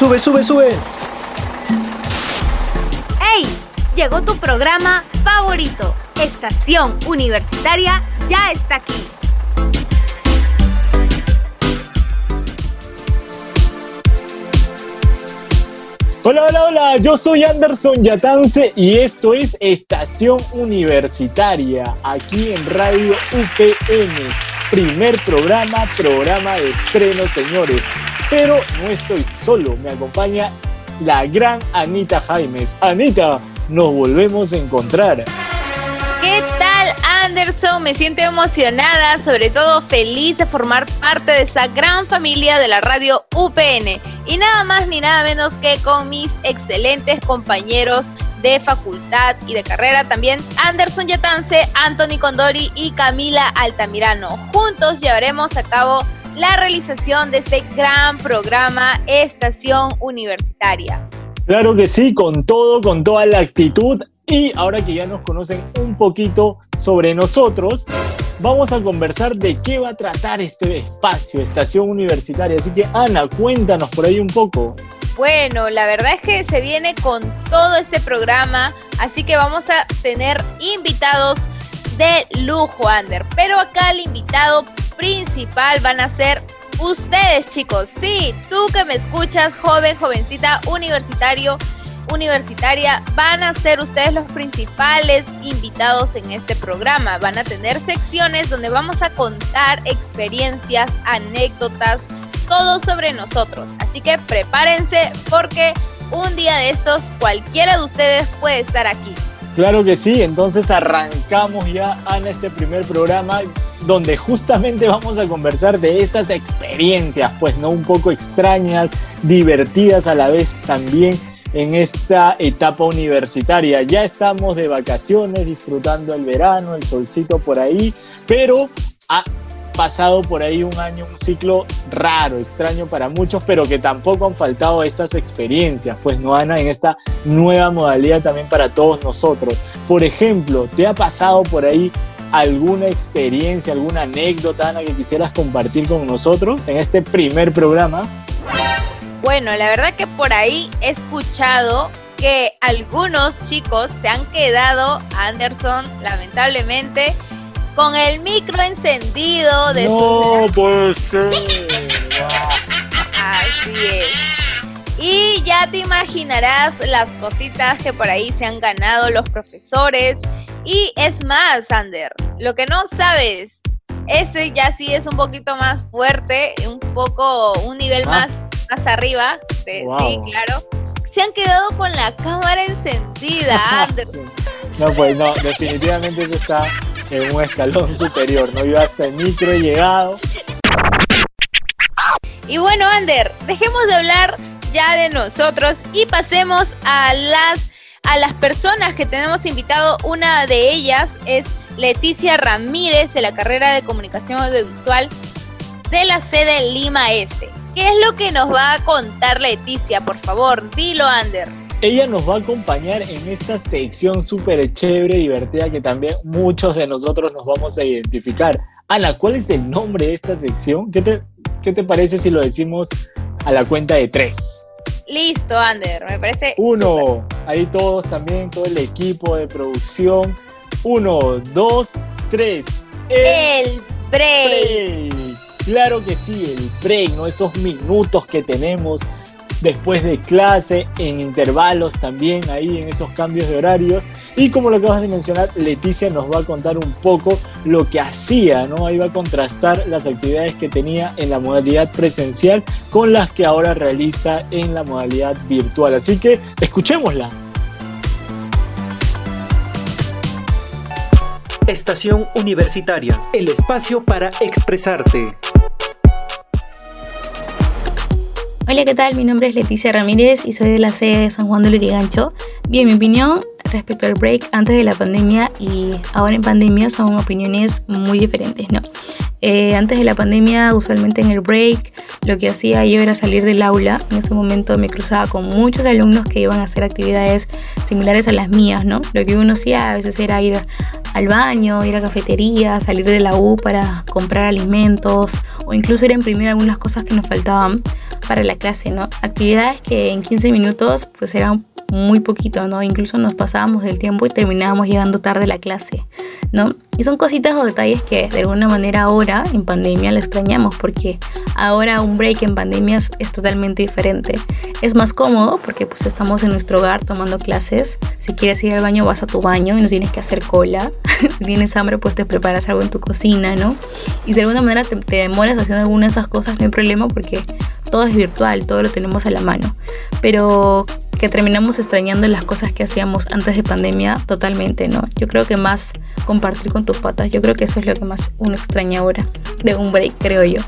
Sube, sube, sube. ¡Hey! Llegó tu programa favorito. Estación Universitaria ya está aquí. Hola, hola, hola, yo soy Anderson Yatance y esto es Estación Universitaria, aquí en Radio UPN. Primer programa, programa de estreno, señores. Pero no estoy solo, me acompaña la gran Anita Jaimes. Anita, nos volvemos a encontrar. ¿Qué tal Anderson? Me siento emocionada, sobre todo feliz de formar parte de esta gran familia de la radio UPN. Y nada más ni nada menos que con mis excelentes compañeros de facultad y de carrera también, Anderson Yatance, Anthony Condori y Camila Altamirano. Juntos llevaremos a cabo la realización de este gran programa Estación Universitaria. Claro que sí, con todo, con toda la actitud. Y ahora que ya nos conocen un poquito sobre nosotros, vamos a conversar de qué va a tratar este espacio, Estación Universitaria. Así que Ana, cuéntanos por ahí un poco. Bueno, la verdad es que se viene con todo este programa, así que vamos a tener invitados de lujo, Ander. Pero acá el invitado principal van a ser ustedes, chicos. Sí, tú que me escuchas, joven, jovencita, universitario universitaria van a ser ustedes los principales invitados en este programa. Van a tener secciones donde vamos a contar experiencias, anécdotas, todo sobre nosotros. Así que prepárense porque un día de estos cualquiera de ustedes puede estar aquí. Claro que sí, entonces arrancamos ya en este primer programa donde justamente vamos a conversar de estas experiencias, pues no un poco extrañas, divertidas a la vez también en esta etapa universitaria. Ya estamos de vacaciones, disfrutando el verano, el solcito por ahí, pero ha pasado por ahí un año, un ciclo raro, extraño para muchos, pero que tampoco han faltado estas experiencias, pues no, Ana, en esta nueva modalidad también para todos nosotros. Por ejemplo, ¿te ha pasado por ahí alguna experiencia, alguna anécdota, Ana, que quisieras compartir con nosotros en este primer programa? Bueno, la verdad que por ahí he escuchado que algunos chicos se han quedado, Anderson, lamentablemente, con el micro encendido de no, puede ser. Así es. Y ya te imaginarás las cositas que por ahí se han ganado los profesores. Y es más, Ander, lo que no sabes, ese ya sí es un poquito más fuerte, un poco, un nivel más más arriba, sí, claro, se han quedado con la cámara encendida, No, pues no, definitivamente eso está en un escalón superior, ¿no? Yo hasta el micro he llegado. Y bueno, Ander, dejemos de hablar ya de nosotros y pasemos a las a las personas que tenemos invitado. Una de ellas es Leticia Ramírez de la carrera de Comunicación Audiovisual de la sede Lima Este. ¿Qué es lo que nos va a contar Leticia? Por favor, dilo, Ander. Ella nos va a acompañar en esta sección súper chévere, divertida, que también muchos de nosotros nos vamos a identificar. Ana, ¿cuál es el nombre de esta sección? ¿Qué te, qué te parece si lo decimos a la cuenta de tres? Listo, Ander, me parece. Uno, ahí todos también, todo el equipo de producción. Uno, dos, tres. El, break. Claro que sí, el break, ¿no? Esos minutos que tenemos después de clase, en intervalos también, ahí en esos cambios de horarios. Y como lo acabas de mencionar, Leticia nos va a contar un poco lo que hacía, ¿no? Ahí va a contrastar las actividades que tenía en la modalidad presencial con las que ahora realiza en la modalidad virtual. Así que escuchémosla. Estación Universitaria, el espacio para expresarte. Hola, ¿qué tal? Mi nombre es Leticia Ramírez y soy de la sede de San Juan de Lurigancho. Bien, mi opinión respecto al break antes de la pandemia y ahora en pandemia son opiniones muy diferentes, ¿no? Eh, antes de la pandemia, usualmente en el break, lo que hacía yo era salir del aula. En ese momento me cruzaba con muchos alumnos que iban a hacer actividades similares a las mías, ¿no? Lo que uno hacía a veces era ir al baño, ir a cafetería, salir de la U para comprar alimentos o incluso ir a imprimir algunas cosas que nos faltaban para la clase, ¿no? Actividades que en 15 minutos pues eran muy poquito, ¿no? Incluso nos pasábamos del tiempo y terminábamos llegando tarde a la clase, ¿no? Y son cositas o detalles que de alguna manera ahora en pandemia lo extrañamos porque ahora un break en pandemia es, totalmente diferente. Es más cómodo porque pues estamos en nuestro hogar tomando clases. Si quieres ir al baño vas a tu baño y no tienes que hacer cola. si tienes hambre pues te preparas algo en tu cocina, ¿no? Y de alguna manera te, te demoras haciendo alguna de esas cosas no hay problema porque todo es virtual, todo lo tenemos a la mano. Pero que terminamos extrañando las cosas que hacíamos antes de pandemia totalmente, ¿no? Yo creo que más compartir con tus patas, yo creo que eso es lo que más uno extraña ahora, de un break, creo yo.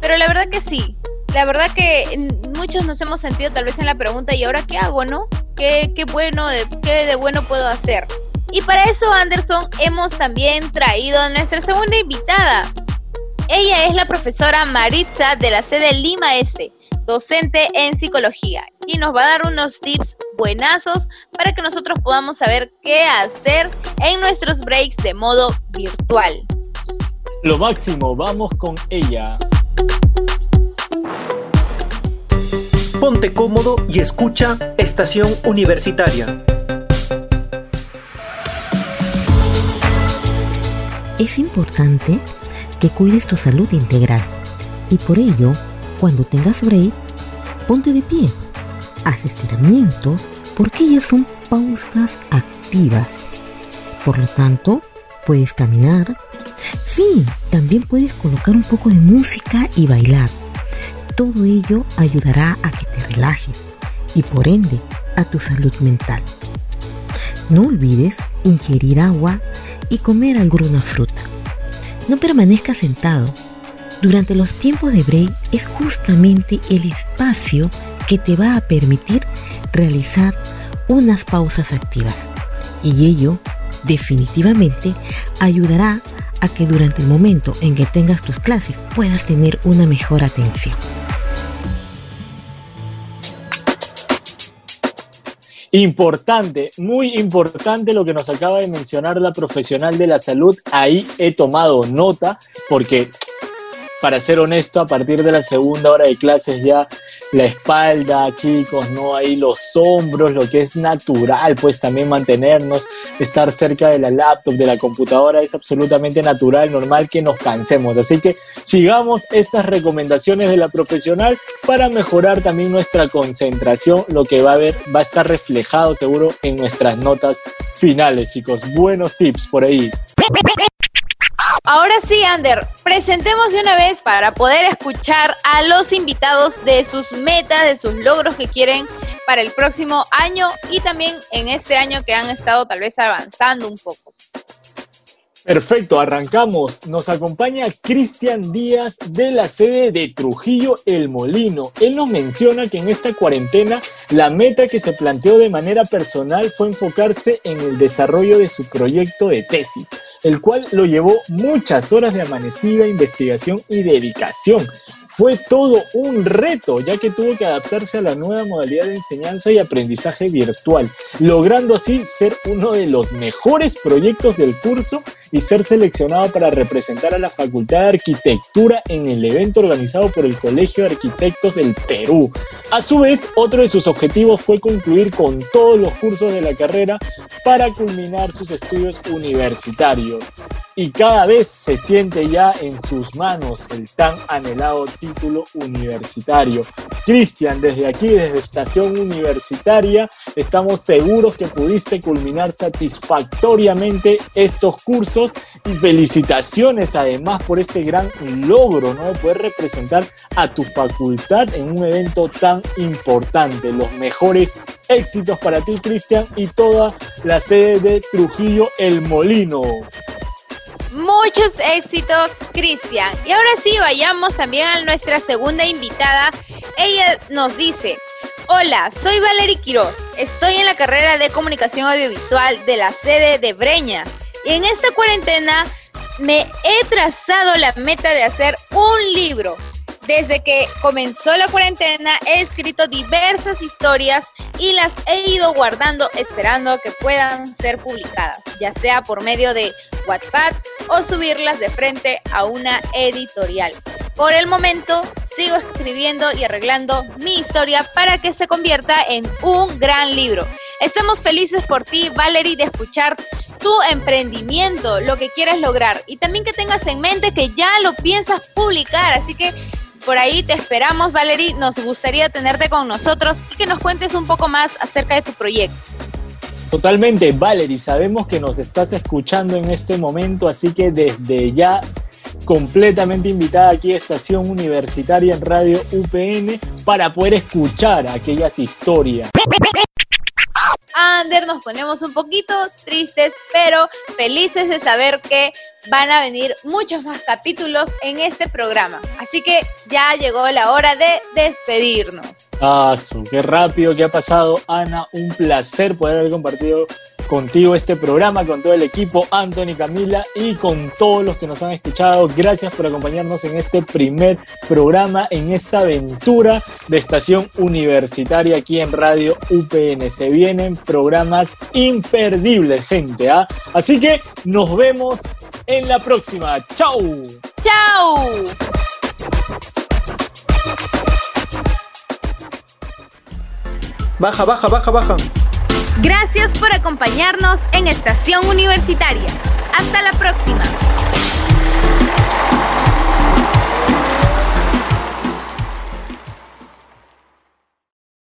Pero la verdad que sí, la verdad que muchos nos hemos sentido tal vez en la pregunta, ¿y ahora qué hago, no? ¿Qué, bueno, qué de bueno puedo hacer? Y para eso, Anderson, hemos también traído a nuestra segunda invitada. Ella es la profesora Maritza de la sede Lima S docente en psicología, y nos va a dar unos tips buenazos para que nosotros podamos saber qué hacer en nuestros breaks de modo virtual. Lo máximo, vamos con ella. Ponte cómodo y escucha Estación Universitaria. Es importante que cuides tu salud integral y por ello cuando tengas break, ponte de pie. Haz estiramientos porque ellas son pausas activas. Por lo tanto, puedes caminar. Sí, también puedes colocar un poco de música y bailar. Todo ello ayudará a que te relajes y por ende a tu salud mental. No olvides ingerir agua y comer alguna fruta. No permanezcas sentado durante los tiempos de break es justamente el espacio que te va a permitir realizar unas pausas activas. Y ello definitivamente ayudará a que durante el momento en que tengas tus clases puedas tener una mejor atención. Importante, muy importante lo que nos acaba de mencionar la profesional de la salud. Ahí he tomado nota porque para ser honesto, a partir de la segunda hora de clases ya la espalda, chicos, ¿no? Ahí los hombros, lo que es natural, pues también mantenernos, estar cerca de la laptop, de la computadora, es absolutamente natural, normal que nos cansemos. Así que sigamos estas recomendaciones de la profesional para mejorar también nuestra concentración, lo que va a ver, va a estar reflejado seguro en nuestras notas finales, chicos. Buenos tips por ahí. Ahora sí, Ander, presentemos de una vez para poder escuchar a los invitados de sus metas, de sus logros que quieren para el próximo año y también en este año que han estado tal vez avanzando un poco. Perfecto, arrancamos. Nos acompaña Cristian Díaz de la sede de Trujillo El Molino. Él nos menciona que en esta cuarentena la meta que se planteó de manera personal fue enfocarse en el desarrollo de su proyecto de tesis el cual lo llevó muchas horas de amanecida, investigación y dedicación. Fue todo un reto, ya que tuvo que adaptarse a la nueva modalidad de enseñanza y aprendizaje virtual, logrando así ser uno de los mejores proyectos del curso y ser seleccionado para representar a la Facultad de Arquitectura en el evento organizado por el Colegio de Arquitectos del Perú. A su vez, otro de sus objetivos fue concluir con todos los cursos de la carrera para culminar sus estudios universitarios y cada vez se siente ya en sus manos el tan anhelado título universitario. Cristian, desde aquí, desde Estación Universitaria, estamos seguros que pudiste culminar satisfactoriamente estos cursos y felicitaciones además por este gran logro, ¿no? De poder representar a tu facultad en un evento tan importante. Los mejores éxitos para ti, Cristian, y toda la sede de Trujillo El Molino. Muchos éxitos, Cristian. Y ahora sí, vayamos también a nuestra segunda invitada. Ella nos dice, hola, soy Valerie Quiroz. Estoy en la carrera de comunicación audiovisual de la sede de Breña. Y en esta cuarentena me he trazado la meta de hacer un libro. Desde que comenzó la cuarentena he escrito diversas historias y las he ido guardando esperando que puedan ser publicadas, ya sea por medio de WhatsApp o subirlas de frente a una editorial. Por el momento sigo escribiendo y arreglando mi historia para que se convierta en un gran libro. Estamos felices por ti, Valerie, de escuchar tu emprendimiento, lo que quieres lograr y también que tengas en mente que ya lo piensas publicar, así que por ahí te esperamos, Valerie. Nos gustaría tenerte con nosotros y que nos cuentes un poco más acerca de tu proyecto. Totalmente, Valerie, sabemos que nos estás escuchando en este momento, así que desde ya completamente invitada aquí a Estación Universitaria en Radio UPN para poder escuchar aquellas historias. Ander, nos ponemos un poquito tristes, pero felices de saber que van a venir muchos más capítulos en este programa. Así que ya llegó la hora de despedirnos. Ah, qué rápido que ha pasado, Ana. Un placer poder haber compartido contigo este programa, con todo el equipo, Anthony, Camila y con todos los que nos han escuchado. Gracias por acompañarnos en este primer programa, en esta aventura de estación universitaria aquí en Radio UPN. Se vienen programas imperdibles, gente. ¿ah? Así que nos vemos en la próxima. ¡Chao! ¡Chao! Baja, baja, baja, baja. Gracias por acompañarnos en Estación Universitaria. Hasta la próxima.